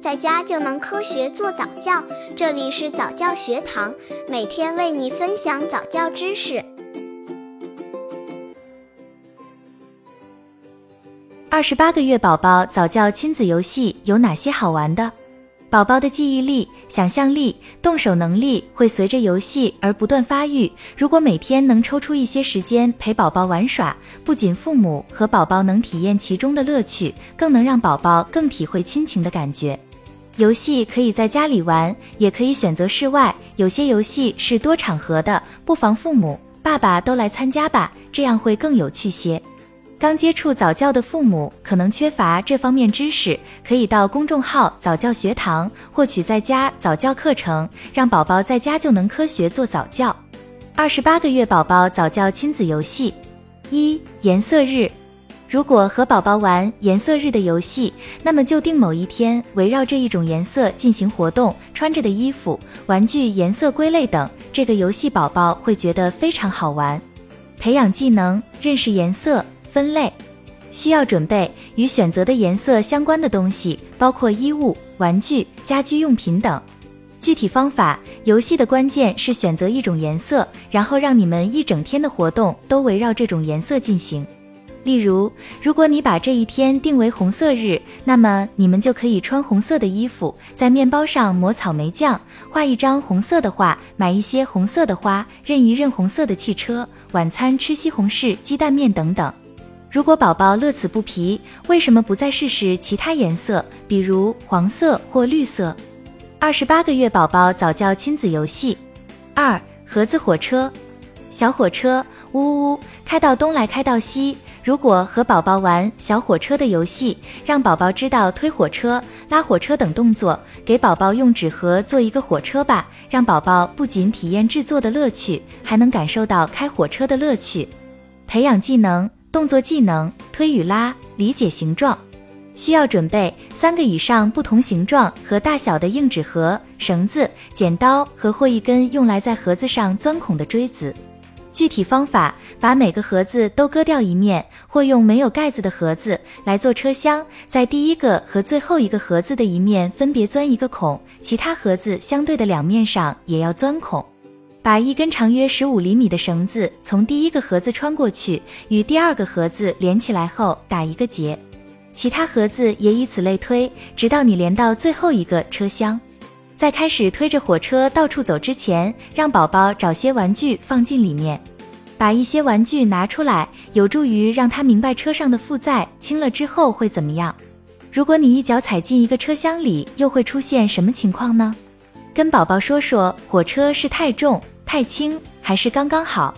在家就能科学做早教。这里是早教学堂，每天为你分享早教知识。二十八个月宝宝早教亲子游戏有哪些好玩的？宝宝的记忆力、想象力、动手能力会随着游戏而不断发育。如果每天能抽出一些时间陪宝宝玩耍，不仅父母和宝宝能体验其中的乐趣，更能让宝宝更体会亲情的感觉。游戏可以在家里玩，也可以选择室外。有些游戏是多场合的，不妨父母、爸爸都来参加吧，这样会更有趣些。刚接触早教的父母可能缺乏这方面知识，可以到公众号早教学堂获取在家早教课程，让宝宝在家就能科学做早教。二十八个月宝宝早教亲子游戏一颜色日，如果和宝宝玩颜色日的游戏，那么就定某一天围绕这一种颜色进行活动，穿着的衣服、玩具颜色归类等，这个游戏宝宝会觉得非常好玩。培养技能，认识颜色。分类需要准备与选择的颜色相关的东西，包括衣物、玩具、家居用品等。具体方法：游戏的关键是选择一种颜色，然后让你们一整天的活动都围绕这种颜色进行。例如，如果你把这一天定为红色日，那么你们就可以穿红色的衣服，在面包上抹草莓酱，画一张红色的画，买一些红色的花，认一认红色的汽车，晚餐吃西红柿鸡蛋面等等。如果宝宝乐此不疲，为什么不再试试其他颜色，比如黄色或绿色？二十八个月宝宝早教亲子游戏二盒子火车，小火车呜呜开到东来开到西。如果和宝宝玩小火车的游戏，让宝宝知道推火车、拉火车等动作，给宝宝用纸盒做一个火车吧，让宝宝不仅体验制作的乐趣，还能感受到开火车的乐趣。培养技能。动作技能推与拉，理解形状，需要准备三个以上不同形状和大小的硬纸盒、绳子、剪刀和或一根用来在盒子上钻孔的锥子。具体方法：把每个盒子都割掉一面，或用没有盖子的盒子来做车厢，在第一个和最后一个盒子的一面分别钻一个孔，其他盒子相对的两面上也要钻孔。把一根长约十五厘米的绳子从第一个盒子穿过去，与第二个盒子连起来后打一个结，其他盒子也以此类推，直到你连到最后一个车厢。在开始推着火车到处走之前，让宝宝找些玩具放进里面，把一些玩具拿出来，有助于让他明白车上的负载轻了之后会怎么样。如果你一脚踩进一个车厢里，又会出现什么情况呢？跟宝宝说说，火车是太重。太轻还是刚刚好？